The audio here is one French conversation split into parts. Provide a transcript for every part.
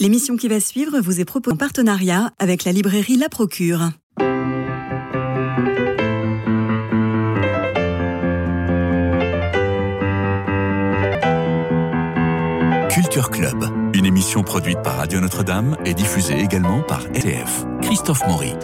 L'émission qui va suivre vous est proposée en partenariat avec la librairie La Procure. Culture Club, une émission produite par Radio Notre-Dame et diffusée également par LF. Christophe Maury.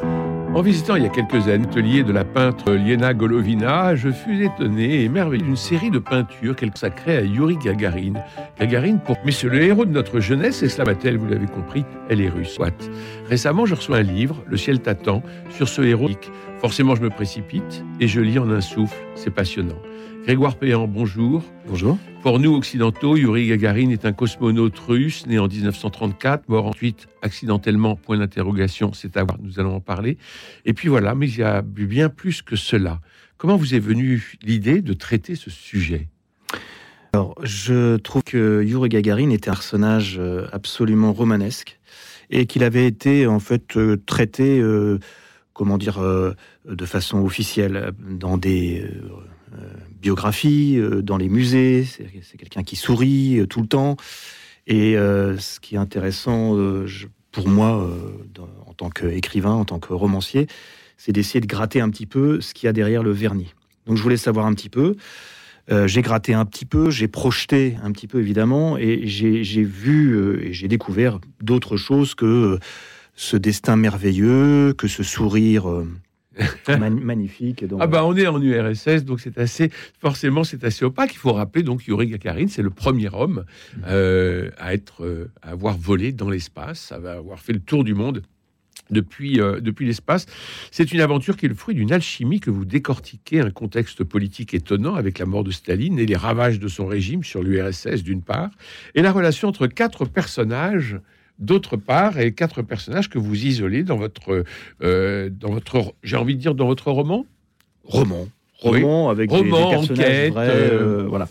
En visitant il y a quelques années l'atelier de la peintre Liena Golovina, je fus étonné et émerveillé d'une série de peintures qu'elle consacrait à Yuri Gagarin. Gagarin, pour... mais c'est le héros de notre jeunesse, et cela elle vous l'avez compris, elle est russe. Soit. Récemment, je reçois un livre, Le ciel t'attend, sur ce héros. Forcément, je me précipite et je lis en un souffle. C'est passionnant. Grégoire Péan, bonjour. Bonjour. Pour nous occidentaux, Yuri Gagarin est un cosmonaute russe né en 1934, mort ensuite accidentellement, point d'interrogation, c'est à voir, nous allons en parler. Et puis voilà, mais il y a bien plus que cela. Comment vous est venue l'idée de traiter ce sujet? Alors, je trouve que Yuri Gagarin était un personnage euh, absolument romanesque et qu'il avait été en fait euh, traité, euh, comment dire, de façon officielle dans des biographie, euh, dans les musées. C'est quelqu'un qui sourit euh, tout le temps. Et euh, ce qui est intéressant pour moi, en tant qu'écrivain, en tant que romancier, c'est d'essayer de gratter un petit peu ce qu'il y a derrière le vernis. Donc je voulais savoir un petit peu. j'ai gratté un petit peu, j'ai projeté un petit peu évidemment, et j'ai vu et j'ai découvert d'autres choses que ce destin merveilleux, que ce sourire magnifique. Donc... Ah bah on est en URSS, donc c'est assez forcément c'est assez opaque. Il faut rappeler donc Yuri Gagarin, c'est le premier homme euh, à être euh, à avoir volé dans l'espace, à avoir fait le tour du monde depuis, euh, depuis l'espace. C'est une aventure qui est le fruit d'une alchimie que vous décortiquez un contexte politique étonnant avec la mort de Staline et les ravages de son régime sur l'URSS d'une part, et la relation entre quatre personnages d'autre part, et quatre personnages que vous isolez dans votre, euh, dans votre, j'ai envie de dire, dans votre roman? Roman. Roman avec des, personnages vrais, euh, voilà.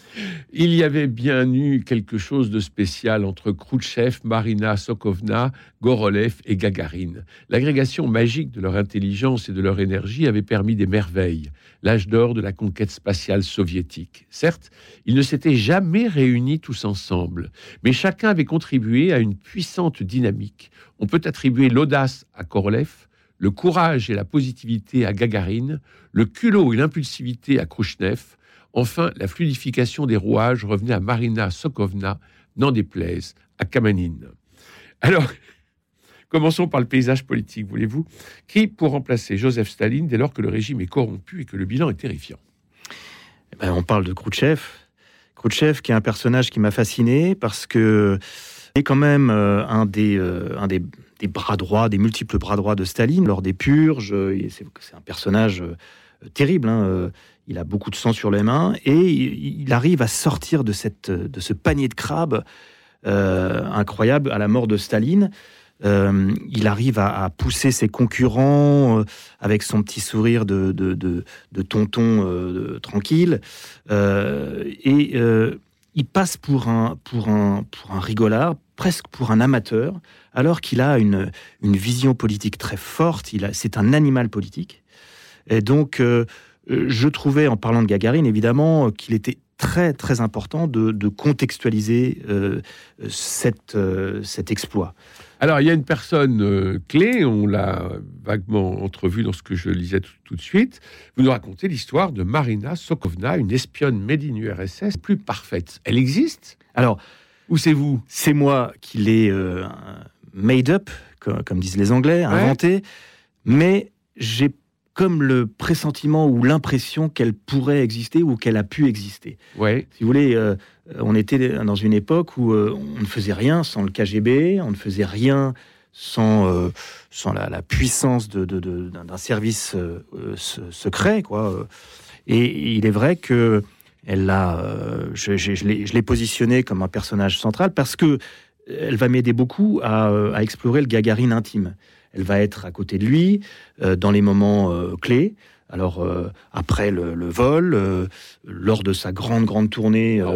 Il y avait bien eu quelque chose de spécial entre Khrouchtchev, Marina Sokovna, Gorolev et Gagarine. L'agrégation magique de leur intelligence et de leur énergie avait permis des merveilles, l'âge d'or de la conquête spatiale soviétique. Certes, ils ne s'étaient jamais réunis tous ensemble, mais chacun avait contribué à une puissante dynamique. On peut attribuer l'audace à Korolev, le courage et la positivité à Gagarine, le culot et l'impulsivité à Khrouchtchev, enfin la fluidification des rouages revenait à Marina Sokovna, n'en à Kamanine. Alors, commençons par le paysage politique, voulez-vous? Qui pour remplacer Joseph Staline dès lors que le régime est corrompu et que le bilan est terrifiant? Eh ben, On parle de Khrouchtchev. Khrouchtchev qui est un personnage qui m'a fasciné parce que est quand même euh, un des, euh, un des des bras droits, des multiples bras droits de Staline lors des purges. C'est un personnage euh, terrible. Hein, euh, il a beaucoup de sang sur les mains et il arrive à sortir de, cette, de ce panier de crabes euh, incroyable à la mort de Staline. il arrive à, pousser ses concurrents avec son petit sourire de, de, tonton tranquille. et il passe pour un, pour un, pour un rigolard, presque pour un amateur, alors qu'il a une, une vision politique très forte. Il c'est un animal politique. Et donc, euh, je trouvais, en parlant de Gagarine, évidemment, qu'il était très très important de, contextualiser euh, cette, euh, cet exploit. Alors, il y a une personne clé, on l'a vaguement entrevue dans ce que je lisais tout, de suite. Vous nous racontez l'histoire de Marina Sokovna, une espionne made in URSS plus parfaite. Elle existe? Alors, ou c'est vous? C'est moi qui l'ai made up, comme, disent les Anglais, inventé, mais j'ai comme le pressentiment ou l'impression qu'elle pourrait exister ou qu'elle a pu exister. Ouais. Si vous voulez, euh, on était dans une époque où euh, on ne faisait rien sans le KGB, on ne faisait rien sans, euh, sans la, puissance d'un de, service secret, quoi. Et il est vrai que elle a, je, je l'ai positionné comme un personnage central parce que elle va m'aider beaucoup à, explorer le Gagarine intime. Elle va être à côté de lui euh, dans les moments euh, clés. Alors euh, après le, vol, lors de sa grande grande tournée All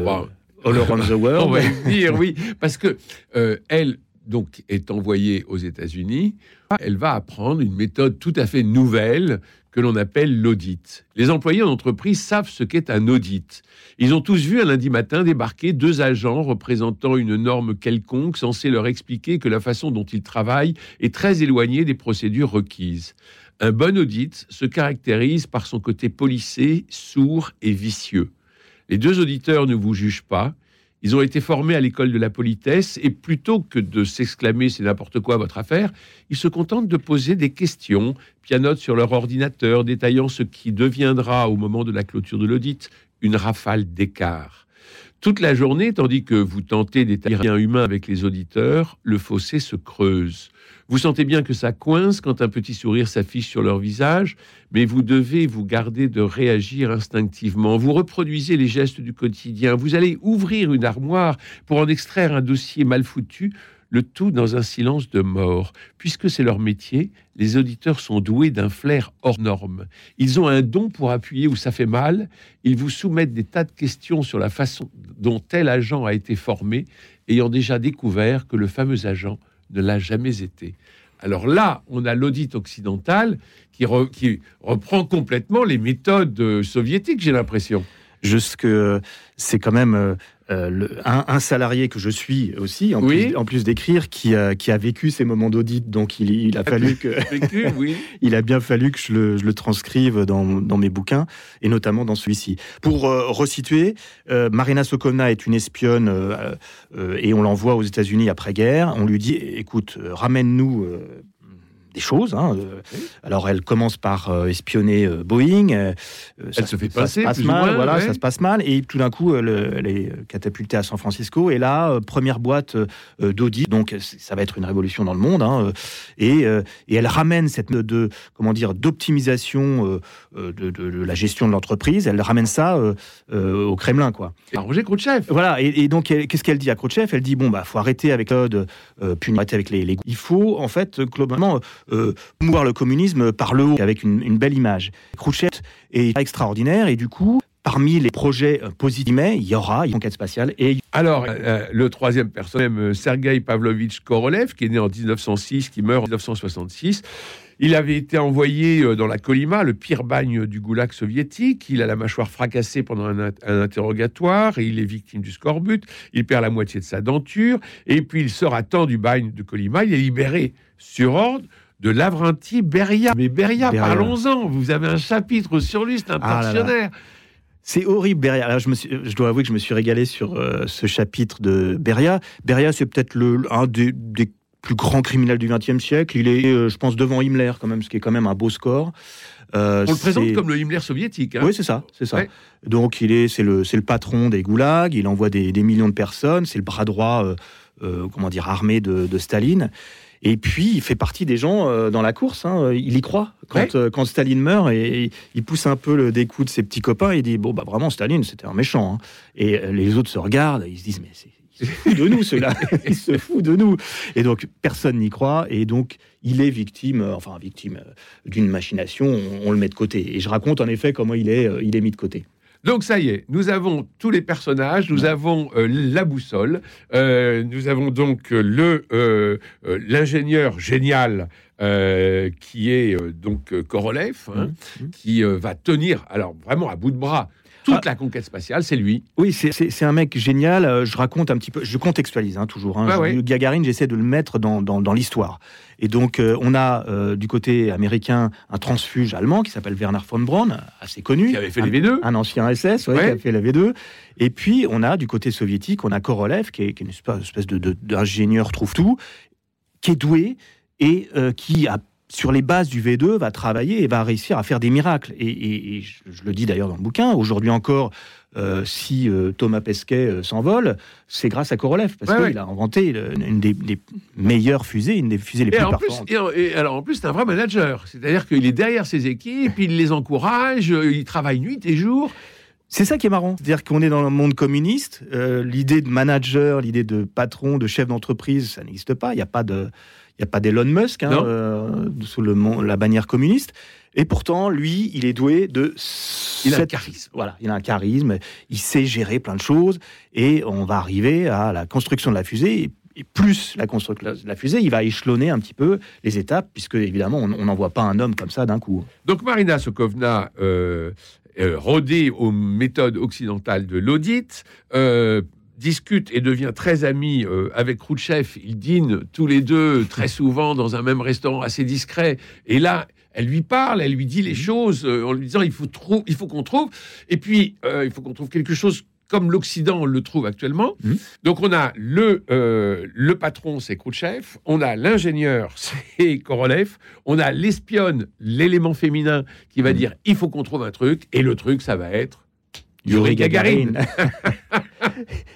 Around the World. On va dire oui, parce que elle donc est envoyée aux États-Unis. Elle va apprendre une méthode tout à fait nouvelle que l'on appelle l'audit. Les employés d'entreprise savent ce qu'est un audit. Ils ont tous vu un lundi matin débarquer deux agents représentant une norme quelconque censée leur expliquer que la façon dont ils travaillent est très éloignée des procédures requises. Un bon audit se caractérise par son côté policé, sourd et vicieux. Les deux auditeurs ne vous jugent pas, ils ont été formés à l'école de la politesse et plutôt que de s'exclamer c'est n'importe quoi votre affaire, ils se contentent de poser des questions, pianotent sur leur ordinateur, détaillant ce qui deviendra au moment de la clôture de l'audit une rafale d'écart. Toute la journée, tandis que vous tentez d'établir un humain avec les auditeurs, le fossé se creuse. Vous sentez bien que ça coince quand un petit sourire s'affiche sur leur visage, mais vous devez vous garder de réagir instinctivement. Vous reproduisez les gestes du quotidien. Vous allez ouvrir une armoire pour en extraire un dossier mal foutu, le tout dans un silence de mort. Puisque c'est leur métier, les auditeurs sont doués d'un flair hors norme. Ils ont un don pour appuyer où ça fait mal. Ils vous soumettent des tas de questions sur la façon dont tel agent a été formé, ayant déjà découvert que le fameux agent ne l'a jamais été. Alors là, on a l'audit occidental qui, qui, reprend complètement les méthodes euh, soviétiques, j'ai l'impression. Juste que c'est quand même euh, euh, un, salarié que je suis aussi, en plus, d'écrire, qui, qui, a vécu ces moments d'audit. Donc il, a fallu que. il a bien fallu que je le, transcrive dans, mes bouquins, et notamment dans celui-ci. Pour euh, resituer, Marina Sokovna est une espionne et on l'envoie aux États-Unis après-guerre. On lui dit écoute, ramène-nous des choses. Hein, euh, alors, elle commence par euh, espionner euh, Boeing. elle ça, se fait passer, se passe mal. voilà, ça se passe mal. Et tout d'un coup, elle, est catapultée à San Francisco. Et là, première boîte d'audit. Donc, ça va être une révolution dans le monde. Hein, et, et, elle ramène cette de comment dire d'optimisation de, la gestion de l'entreprise. Elle ramène ça au Kremlin, quoi. Roger Khrouchtchev. Voilà. Et, donc, qu'est-ce qu'elle dit à Khrouchtchev? Elle dit bon bah, faut arrêter avec Code, puis arrêter avec les, les. Il faut en fait globalement mouvoir le communisme par le haut, avec une, belle image. Khrouchtchev est extraordinaire et du coup, parmi les projets euh, positifs, il y aura une enquête spatiale. Et... Alors, euh, le troisième personnage, Sergei Pavlovitch Korolev, qui est né en 1906, qui meurt en 1966. Il avait été envoyé dans la Colima, le pire bagne du goulag soviétique. Il a la mâchoire fracassée pendant un, interrogatoire il est victime du scorbut. Il perd la moitié de sa denture et puis il sort à temps du bagne de Colima. Il est libéré sur ordre de Lavrenty Beria. Mais Beria, parlons-en. Vous avez un chapitre sur lui, c'est un ah pensionnaire. C'est horrible, Beria. Alors, je, me je dois avouer que je me suis régalé sur euh, ce chapitre de Beria. Beria, c'est peut-être le, un des, plus grands criminels du XXe siècle. Il est, euh, je pense, devant Himmler, quand même, ce qui est quand même un beau score. Euh, On le présente comme le Himmler soviétique. Hein. Oui, c'est ça, c'est ça. Donc, il est, c'est le, c'est le patron des goulags. Il envoie des, millions de personnes. C'est le bras droit, comment dire, armé de, de Staline. Et puis, il fait partie des gens euh, dans la course. Hein. il y croit. Quand, euh, quand Staline meurt, et, il pousse un peu le découp de ses petits copains. Il dit Bon, bah vraiment, Staline, c'était un méchant. Hein. Et euh, les autres se regardent. Ils se disent Mais c'est. Il se fout de nous, ceux-là. il se fout de nous. Et donc, personne n'y croit. Et donc, il est victime, enfin, victime d'une machination. On, on, le met de côté. Et je raconte en effet comment il est, il est mis de côté. Donc ça y est, nous avons tous les personnages, nous avons euh, la boussole, euh, nous avons donc le euh, l'ingénieur génial qui est donc Korolev, hein, mmh. qui va tenir alors vraiment à bout de bras toute ah. la conquête spatiale, c'est lui. Oui, c'est un mec génial. Euh, je raconte un petit peu, je contextualise hein, toujours. Hein. Gagarine, j'essaie de le mettre dans, dans, l'histoire. Et donc, euh, on a euh, du côté américain un transfuge allemand qui s'appelle Werner von Braun, assez connu. Qui avait fait les V2. Un ancien SS, ouais, qui a fait la V2. Et puis, on a du côté soviétique, on a Korolev, qui est, une espèce d'ingénieur trouve-tout, qui est doué et qui a sur les bases du V2, va travailler et va réussir à faire des miracles. Et, je, le dis d'ailleurs dans le bouquin, aujourd'hui encore, euh, si euh, Thomas Pesquet euh, s'envole, c'est grâce à Korolev, parce qu'il a inventé une des, meilleures fusées, une des fusées les plus performantes. et, alors en plus, c'est un vrai manager, c'est-à-dire qu'il est derrière ses équipes, il les encourage, il travaille nuit et jour. C'est ça qui est marrant. C'est-à-dire qu'on est dans le monde communiste. l'idée de manager, l'idée de patron, de chef d'entreprise, ça n'existe pas. Il n'y a pas de, n'y a pas d'Elon Musk hein, euh, sous le, la bannière communiste. Et pourtant, lui, il est doué de. Il a un charisme. Voilà, il a un charisme. Il sait gérer plein de choses. Et on va arriver à la construction de la fusée. plus la construction de la fusée, il va échelonner un petit peu les étapes, puisque évidemment, on n'envoie pas un homme comme ça d'un coup. Donc Marina Sokovna, euh, euh, rodée aux méthodes occidentales de l'audit, euh, discute et devient très ami euh, avec Khrouchtchev. Ils dînent tous les deux très souvent dans un même restaurant assez discret. Et là, elle lui parle, elle lui dit les choses euh, en lui disant il faut, trou- il faut qu'on trouve. Et puis, euh, il faut qu'on trouve quelque chose comme l'Occident le trouve actuellement. Mhm. Donc, on a le, euh, le patron, c'est Khrouchtchev. On a l'ingénieur, c'est Korolev. On a l'espionne, l'élément féminin, qui va Mhm. dire il faut qu'on trouve un truc. Et le truc, ça va être Yuri Gagarin.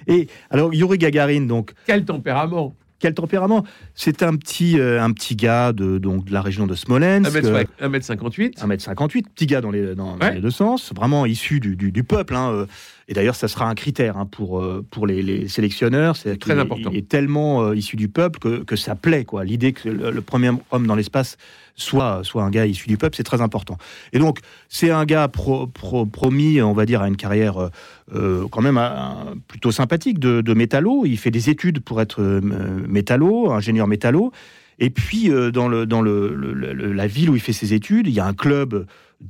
Et alors, Yuri Gagarin, donc, Quel tempérament quel tempérament C'est un petit, euh, un petit gars de, donc, de la région de Smolensk. euh, 1m58. 1m58, petit gars dans les, dans, les deux sens, vraiment issu du, du- du peuple. hein, euh, Et d'ailleurs, ça sera un critère hein, pour, euh, pour les, les sélectionneurs. C'est Très important. Il est tellement euh, issu du peuple que, que ça plaît. quoi. L'idée que le, le premier homme dans l'espace soit, soit un gars issu du peuple, c'est très important. Et donc, c'est un gars pro- pro- promis, on va dire, à une carrière euh, euh, quand même euh, plutôt sympathique de, métallo. Il fait des études pour être métallo, ingénieur métallo. Et puis, dans, la ville où il fait ses études, il y a un club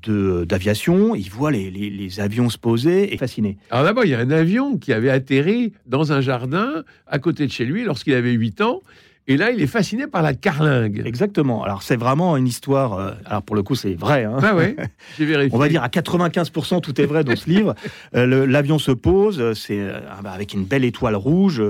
d'aviation. Il voit les, avions se poser et fasciné. Alors d'abord, il y a un avion qui avait atterri dans un jardin à côté de chez lui lorsqu'il avait 8 ans. Et là, il est fasciné par la carlingue. Exactement. Alors, c'est vraiment une histoire. euh, alors, pour le coup, c'est vrai. hein. Ah ouais, j'ai vérifié. On va dire à 95%, tout est vrai dans ce livre. Euh, L'avion se pose, euh, c'est euh, avec une belle étoile rouge,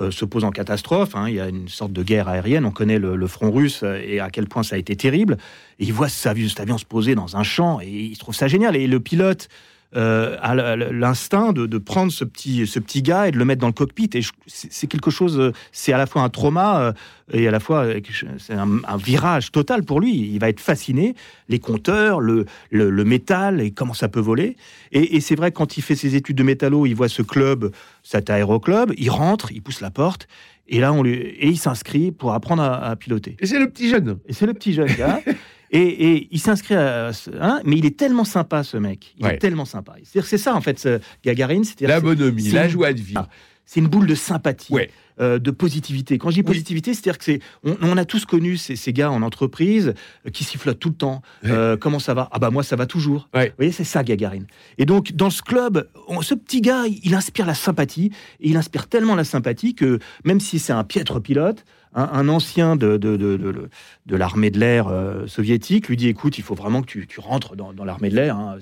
euh, se pose en catastrophe. hein. Il y a une sorte de guerre aérienne. On connaît le, le front russe euh, et à quel point ça a été terrible. Et il voit cet avion, cet avion se poser dans un champ et il trouve ça génial. Et le pilote euh, a l'instinct de, de prendre ce petit, ce petit gars et de le mettre dans le cockpit. Et c'est quelque chose, euh, c'est à la fois un trauma euh, et à la fois euh, c'est un, un virage total pour lui. Il va être fasciné. Les compteurs, le, le, le métal et comment ça peut voler. Et, et c'est vrai quand il fait ses études de métallo, il voit ce club, cet aéroclub, il rentre, il pousse la porte. Et là, on lui, et il s'inscrit pour apprendre à, à piloter. Et c'est le petit jeune. Et c'est le petit jeune gars. Et, et il s'inscrit à ce- hein, mais il est tellement sympa ce mec. Il Ouais. est tellement sympa. C'est-à-dire, C'est ça en fait, ce Gagarine. C'est-à-dire La c'est- bonhomie, c'est la joie de vivre. Ah. c'est une boule de sympathie, Ouais. euh, de positivité. Quand je dis Oui. positivité, c'est-à-dire que c'est, on, on a tous connu ces, ces gars en entreprise euh, qui sifflotent tout le temps. Euh, comment ça va? Ah bah moi ça va toujours. Ouais. Vous voyez, c'est ça Gagarine. Et donc dans ce club, on- ce petit gars, il, il inspire la sympathie. Et il inspire tellement la sympathie que même si c'est un piètre pilote, un, ancien de, de, de, de- l'armée de l'air euh, soviétique lui dit écoute, il faut vraiment que tu, tu rentres dans, dans l'armée de l'air. Hein.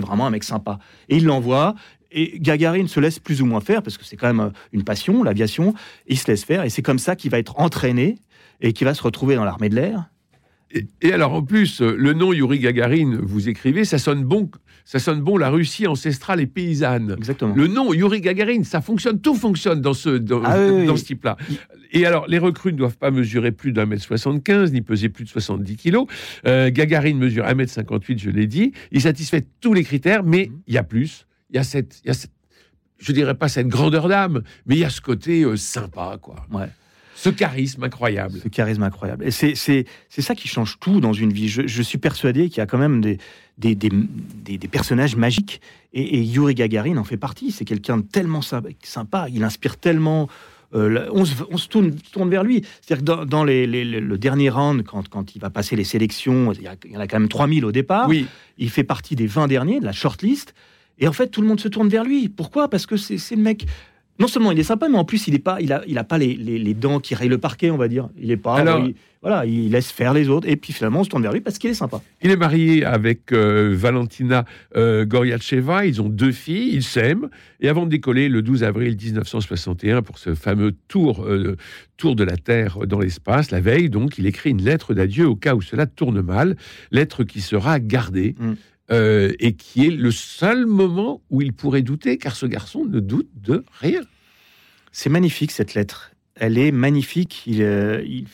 Vraiment un mec sympa. Et il l'envoie. Et Gagarine se laisse plus ou moins faire parce que c'est quand même euh, une passion, l'aviation. Il se laisse faire et c'est comme ça qu'il va être entraîné et qu'il va se retrouver dans l'armée de l'air. Et, et alors en plus, euh, le nom Yuri Gagarin, vous écrivez, ça sonne bon, ça sonne bon la Russie ancestrale et paysanne. Exactement. Le nom Yuri Gagarin, ça fonctionne, tout fonctionne dans ce, dans, Ah oui, oui, dans oui. ce type-là. Et alors, les recrues ne doivent pas mesurer plus d'un mètre 75, ni peser plus de 70 kilos. Euh, Gagarine mesure 1 mètre 58, je l'ai dit. Il satisfait tous les critères, mais Mhm. il y a plus. Il y a cette, il y a cette- je dirais pas cette grandeur d'âme, mais il y a ce côté euh, sympa, quoi. Ouais. Ce charisme incroyable. Ce charisme incroyable. Et c'est, c'est, c'est ça qui change tout dans une vie. Je, je suis persuadé qu'il y a quand même des, des, des, des- des personnages magiques. Et, et Yuri Gagarin en fait partie. C'est quelqu'un de tellement sy- sympa. Il inspire tellement. euh, on se, on se tourne, tourne vers lui. C'est-à-dire que dans, dans les, les- le le dernier round, quand, quand il va passer les sélections, il y, a- il y en a quand même 3000 au départ. Oui, Il fait partie des 20 derniers de la shortlist. Et en fait, tout le monde se tourne vers lui. Pourquoi? Parce que c'est c'est le mec. Non seulement il est sympa, mais en plus il est pas, il a, il a pas les, les- les dents qui rayent le parquet, on va dire. Il est pas. Alors- il- voilà, il laisse faire les autres. Et puis finalement, on se tourne vers lui parce qu'il est sympa. Il est marié avec euh, Valentina euh, Goryacheva. Ils ont deux filles. Ils s'aiment. Et avant de décoller le 12 avril 1961 pour ce fameux tour, euh, tour de la Terre dans l'espace, la veille, donc, il écrit une lettre d'adieu au cas où cela tourne mal. Lettre qui sera gardée. Mm. Euh, et qui est le seul moment où il pourrait douter, car ce garçon ne doute de rien. C'est magnifique cette lettre. Elle est magnifique. Il, euh, il,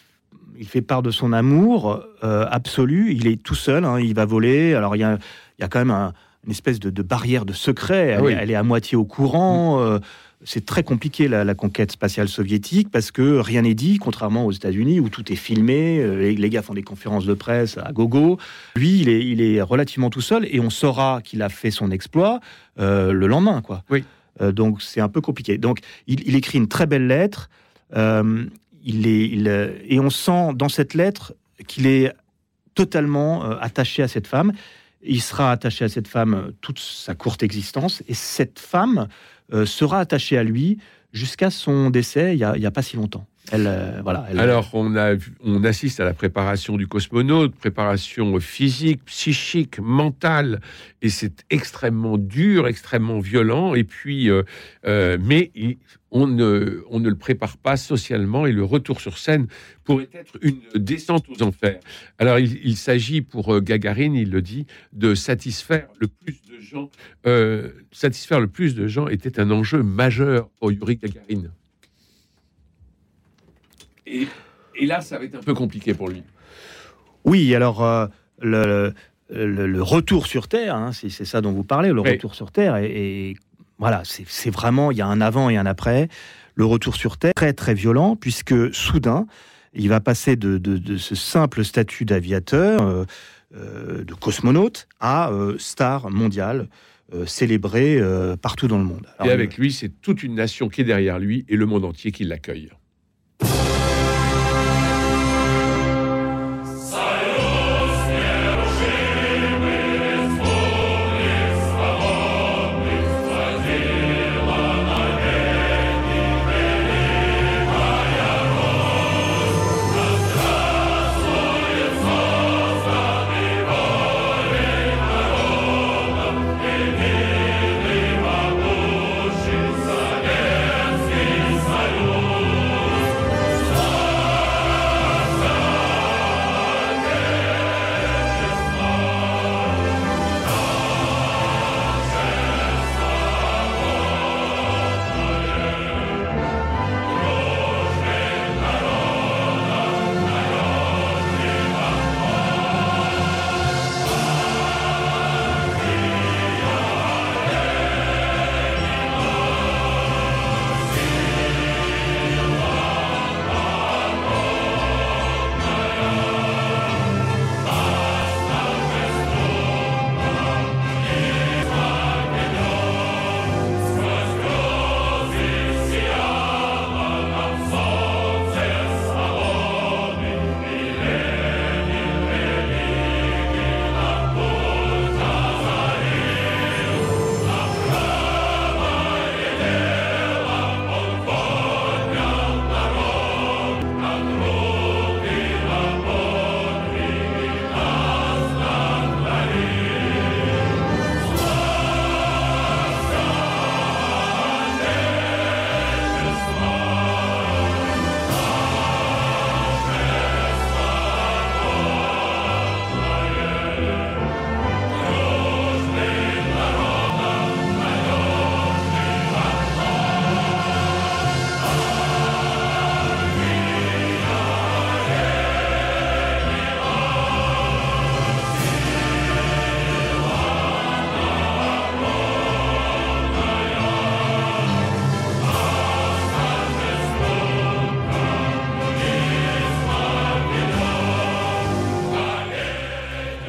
il fait part de son amour euh, absolu. Il est tout seul. hein, il va voler. Alors il y a, il y a quand même un- une espèce de, de barrière de secret. Elle, Ah oui. elle est à moitié au courant. euh, c'est très compliqué la, la conquête spatiale soviétique parce que rien n'est dit, contrairement aux États-Unis où tout est filmé. euh, Les, les gars font des conférences de presse à gogo. Lui, il est, il est relativement tout seul et on saura qu'il a fait son exploit euh, le lendemain, quoi. Oui. Euh, donc c'est un peu compliqué. Donc il, il écrit une très belle lettre. Euh, il est, il, et on sent dans cette lettre qu'il est totalement attaché à cette femme. Il sera attaché à cette femme toute sa courte existence, et cette femme sera attachée à lui jusqu'à son décès il n'y a, pas si longtemps. Voilà, Alors, on, assiste à la préparation du cosmonaute, préparation physique, psychique, mentale, et c'est extrêmement dur, extrêmement violent. Et puis, euh, euh, mais on ne, le prépare pas socialement, et le retour sur scène pourrait être une descente aux enfers. Alors, il, s'agit pour euh, Gagarine, il le dit, de satisfaire le plus de gens. satisfaire le plus de gens était un enjeu majeur pour Yuri Gagarine. Et, là, ça va être un peu compliqué pour lui. Oui, alors euh, le, le, retour sur Terre, hein, c'est ça dont vous parlez, le retour sur Terre, et, voilà, c'est vraiment, il y a un avant et un après. Le retour sur Terre, très très violent, puisque soudain, il va passer de, de, ce simple statut d'aviateur, euh, euh, de cosmonaute, à star mondiale. célébré partout dans le monde. et avec lui, c'est toute une nation qui est derrière lui et le monde entier qui l'accueille.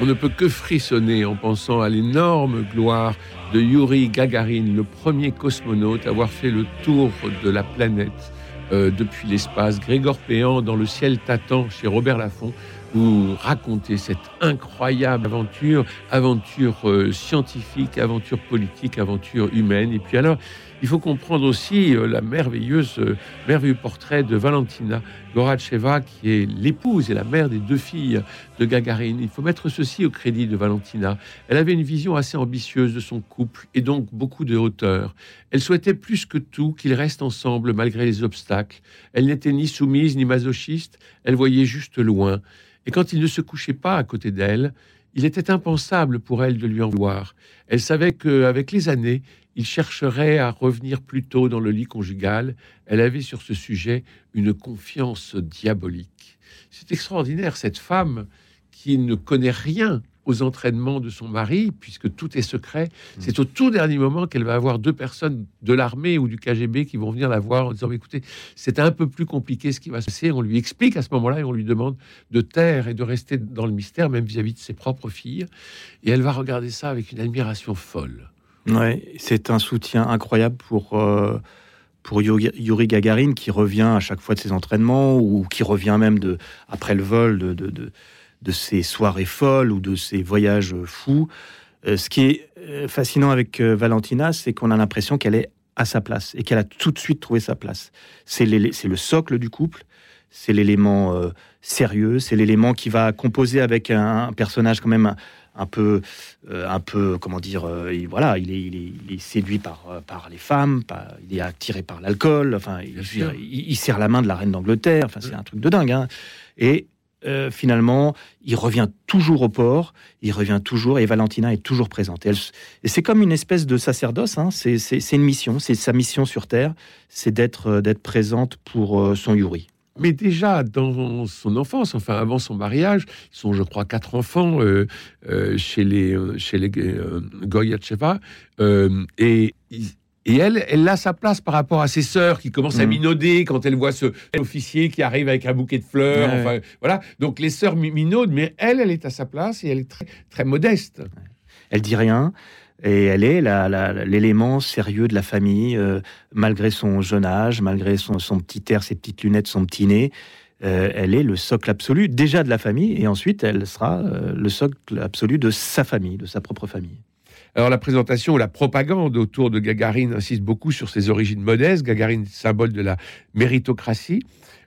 Ne peut que frissonner en pensant à l'énorme gloire de Yuri Gagarin, le premier cosmonaute à avoir fait le tour de la planète euh, depuis l'espace. Grégor Péan, dans Le ciel t'attend, chez Robert Laffont, vous racontez cette incroyable aventure, aventure euh, scientifique, aventure politique, aventure humaine. Et puis alors, il faut comprendre aussi euh, la merveilleuse, euh, merveilleux portrait de Valentina Goracheva, qui est l'épouse et la mère des deux filles de Gagarine. Il faut mettre ceci au crédit de Valentina. Elle avait une vision assez ambitieuse de son couple et donc beaucoup de hauteur. Elle souhaitait plus que tout qu'ils restent ensemble malgré les obstacles. Elle n'était ni soumise ni masochiste, elle voyait juste loin. Et quand il ne se couchait pas à côté d'elle, il était impensable pour elle de lui en vouloir. Elle savait qu'avec les années, il chercherait à revenir plus tôt dans le lit conjugal. Elle avait sur ce sujet une confiance diabolique. C'est extraordinaire, cette femme qui ne connaît rien aux entraînements de son mari, puisque tout est secret. Mmh. C'est au tout dernier moment qu'elle va avoir deux personnes de l'armée ou du KGB qui vont venir la voir en disant écoutez, c'est un peu plus compliqué ce qui va se passer. On lui explique à ce moment-là et on lui demande de taire et de rester dans le mystère, même vis-à-vis de ses propres filles. Et elle va regarder ça avec une admiration folle. Ouais, c'est un soutien incroyable pour. Euh, pour Yuri Gagarin qui revient à chaque fois de ses entraînements ou qui revient même de, après le vol de, de, de, ses soirées folles ou de ses voyages fous. Euh, ce qui est euh, fascinant avec Valentina, c'est qu'on a l'impression qu'elle est à sa place et qu'elle a tout de suite trouvé sa place. C'est le socle du couple, c'est l'élément sérieux, c'est l'élément qui va composer avec un, personnage quand même un peu, euh, un peu, comment dire, euh, voilà, il est, il est, séduit par, euh, par les femmes, il est attiré par l'alcool, enfin, il, serre la main de la reine d'Angleterre, enfin, c'est un truc de dingue. Hein. Et finalement, il revient toujours au port, il revient toujours, et Valentina est toujours présente. Et, c'est comme une espèce de sacerdoce, hein. c'est une mission, c'est sa mission sur Terre, c'est d'être d'être présente pour son Yuri mais déjà dans son enfance, enfin avant son mariage, ils sont, je crois, quatre enfants euh, euh, chez les chez les euh, Goyacheva, et et elle, elle a sa place par rapport à ses sœurs qui commencent à mm. minauder quand elle voit ce officier qui arrive avec un bouquet de fleurs. Enfin, voilà. Donc les sœurs minaudent, mais elle, elle est à sa place et elle est très, très modeste. Elle dit rien. Et elle est l'élément sérieux de la famille, euh, malgré son jeune âge, malgré son, petit air, ses petites lunettes, son petit nez. Euh, elle est le socle absolu déjà de la famille, et ensuite elle sera euh, le socle absolu de sa famille, de sa propre famille. Alors la présentation, la propagande autour de Gagarine insiste beaucoup sur ses origines modestes. Gagarine, symbole de la méritocratie.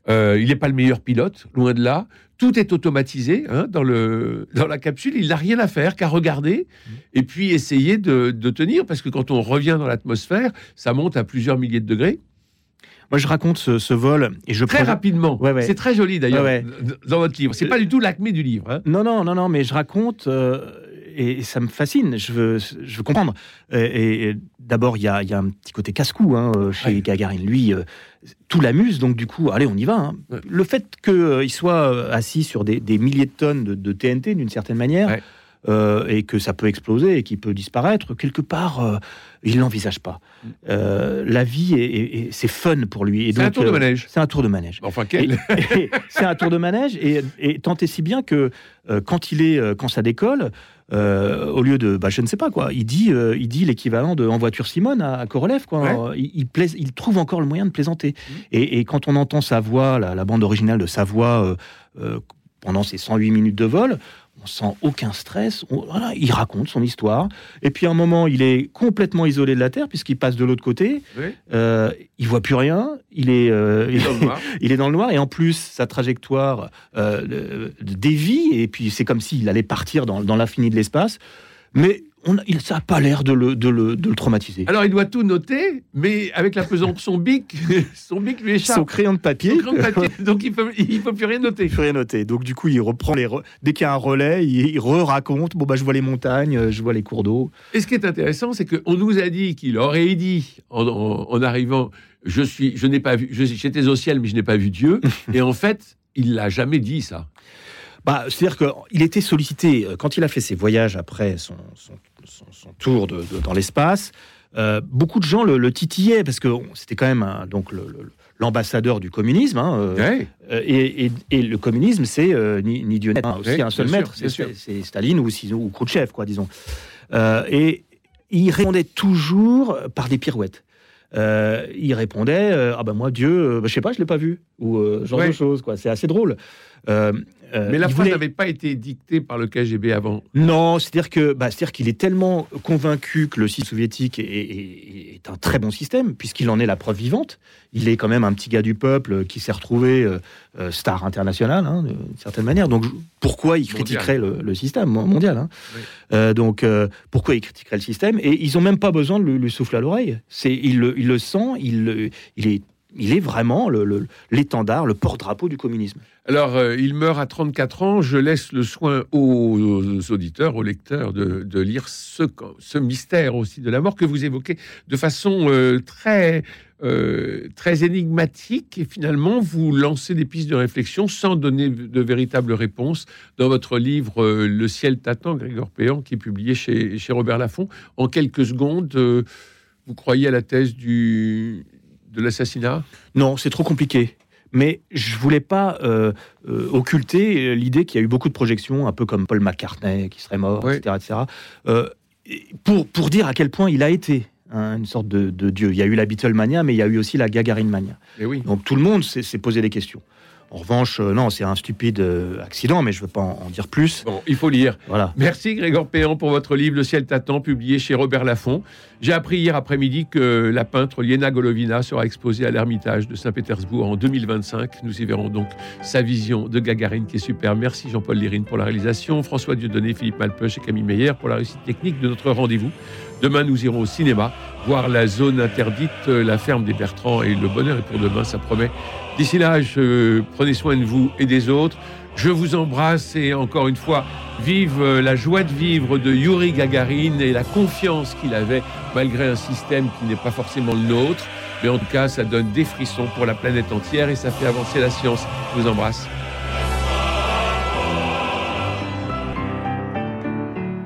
il n'est pas le meilleur pilote, loin de là. Tout est automatisé hein, dans, le, dans la capsule. Il n'a rien à faire qu'à regarder mmh. et puis essayer de, tenir, parce que quand on revient dans l'atmosphère, ça monte à plusieurs milliers de degrés. Moi, je raconte ce, vol et je très rapidement. C'est très joli d'ailleurs dans votre livre. C'est pas du tout l'acmé du livre. Hein. Non, non, non, non, mais je raconte. Euh, et, ça me fascine. Je veux, je veux comprendre. Et, d'abord, il y a, un petit côté casse-cou hein, euh, chez Gagarin. Lui, euh, tout l'amuse, donc du coup, allez, on y va. Hein. Le fait qu'il euh, soit assis sur des, milliers de tonnes de, TNT, d'une certaine manière, et que ça peut exploser et qu'il peut disparaître, quelque part, il l'envisage pas. Mm. la vie, et c'est fun pour lui. C'est un tour de manège. C'est un tour de manège. Enfin, quel C'est un tour de manège, et, et tant et si bien que quand il est, quand ça décolle, euh, au lieu de, bah, je ne sais pas quoi, il dit, euh, il dit l'équivalent de En voiture Simone à, Korolev, quoi. Il, il, trouve encore le moyen de plaisanter. Mmh. Et, quand on entend sa voix, la, bande originale de sa voix euh, pendant ces 108 minutes de vol, on sent aucun stress. voilà, il raconte son histoire. Et puis à un moment, il est complètement isolé de la Terre puisqu'il passe de l'autre côté. Euh, il voit plus rien. Il est, euh, il, est dans le noir. Et en plus, sa trajectoire euh, dévie. Et puis c'est comme s'il allait partir dans, dans l'infini de l'espace. Mais il, ça n'a pas l'air de le, de, le, de le, traumatiser. Alors il doit tout noter, mais avec la pesante, son bic, son bic lui échappe. Son crayon de papier. donc il ne peut, il peut plus rien noter. Il peut rien noter. Donc du coup, il reprend les. Dès qu'il y a un relais, il, re-raconte bon, bah, je vois les montagnes, je vois les cours d'eau. Et ce qui est intéressant, c'est qu'on nous a dit qu'il aurait dit, en, en, arrivant, je, suis, je n'ai pas vu, j'étais au ciel, mais je n'ai pas vu Dieu. Et en fait, il l'a jamais dit, ça. Bah, C'est-à-dire qu'il était sollicité, euh, quand il a fait ses voyages après son, son, tour de, dans l'espace, euh, beaucoup de gens le, titillaient, parce que c'était quand même donc l'ambassadeur du communisme. Hein, euh, et, le communisme, c'est ni, ni, Dieu hein, aussi un seul maître, c'est Staline ou, ou Khrouchtchev, quoi, disons. et il répondait toujours par des pirouettes. il répondait ah ben moi Dieu bah, je sais pas je l'ai pas vu ou genre de choses quoi c'est assez drôle euh, Mais la phrase n'avait pas été dictée par le KGB avant. Non, c'est-à-dire que, bah, c'est-à-dire qu'il est tellement convaincu que le système soviétique est, un très bon système, puisqu'il en est la preuve vivante. Il est quand même un petit gars du peuple qui s'est retrouvé euh, euh, star international, hein, d'une certaine manière. Donc, pourquoi il critiquerait le, système mondial hein Donc, pourquoi il critiquerait le système? Et ils n'ont même pas besoin de lui, souffler à l'oreille. C'est, il, il, le sent, il, il est il est vraiment l'étendard, le, porte-drapeau du communisme. Alors, euh, il meurt à 34 ans. Je laisse le soin aux, auditeurs, aux lecteurs de, lire ce, mystère aussi de la mort que vous évoquez de façon euh, très, euh, très énigmatique. Et finalement, vous lancez des pistes de réflexion sans donner de véritables réponses dans votre livre Le ciel t'attend, Grégor Péan, qui est publié chez, chez Robert Laffont. En quelques secondes, vous croyez à la thèse du de l'assassinat? Non, c'est trop compliqué. Mais je voulais pas euh, euh, occulter l'idée qu'il y a eu beaucoup de projections, un peu comme Paul McCartney qui serait mort, etc., etc. Euh, pour, pour dire à quel point il a été hein, une sorte de, de dieu. Il y a eu la Beatlemania, mais il y a eu aussi la Gagarine-mania. Et oui. Donc tout le monde s'est posé des questions. En revanche, euh, non, c'est un stupide euh, accident, mais je ne veux pas en, en dire plus. Bon, il faut lire. Voilà. Merci Grégoire Péan pour votre livre Le ciel t'attend, publié chez Robert Laffont. J'ai appris hier après-midi que la peintre Liena Golovina sera exposée à l'Ermitage de Saint-Pétersbourg en 2025. Nous y verrons donc sa vision de Gagarine qui est super. Merci Jean-Paul Lérine pour la réalisation, François Dieudonné, Philippe Malpeuch et Camille Meyer pour la réussite technique de notre rendez-vous. Demain, nous irons au cinéma voir la zone interdite, euh, la ferme des Bertrands et le bonheur est pour demain, ça promet. D'ici là, je, prenez soin de vous et des autres. Je vous embrasse et encore une fois, vive euh, la joie de vivre de Yuri Gagarin et la confiance qu'il avait malgré un système qui n'est pas forcément le nôtre. Mais en tout cas, ça donne des frissons pour la planète entière et ça fait avancer la science. Je vous embrasse.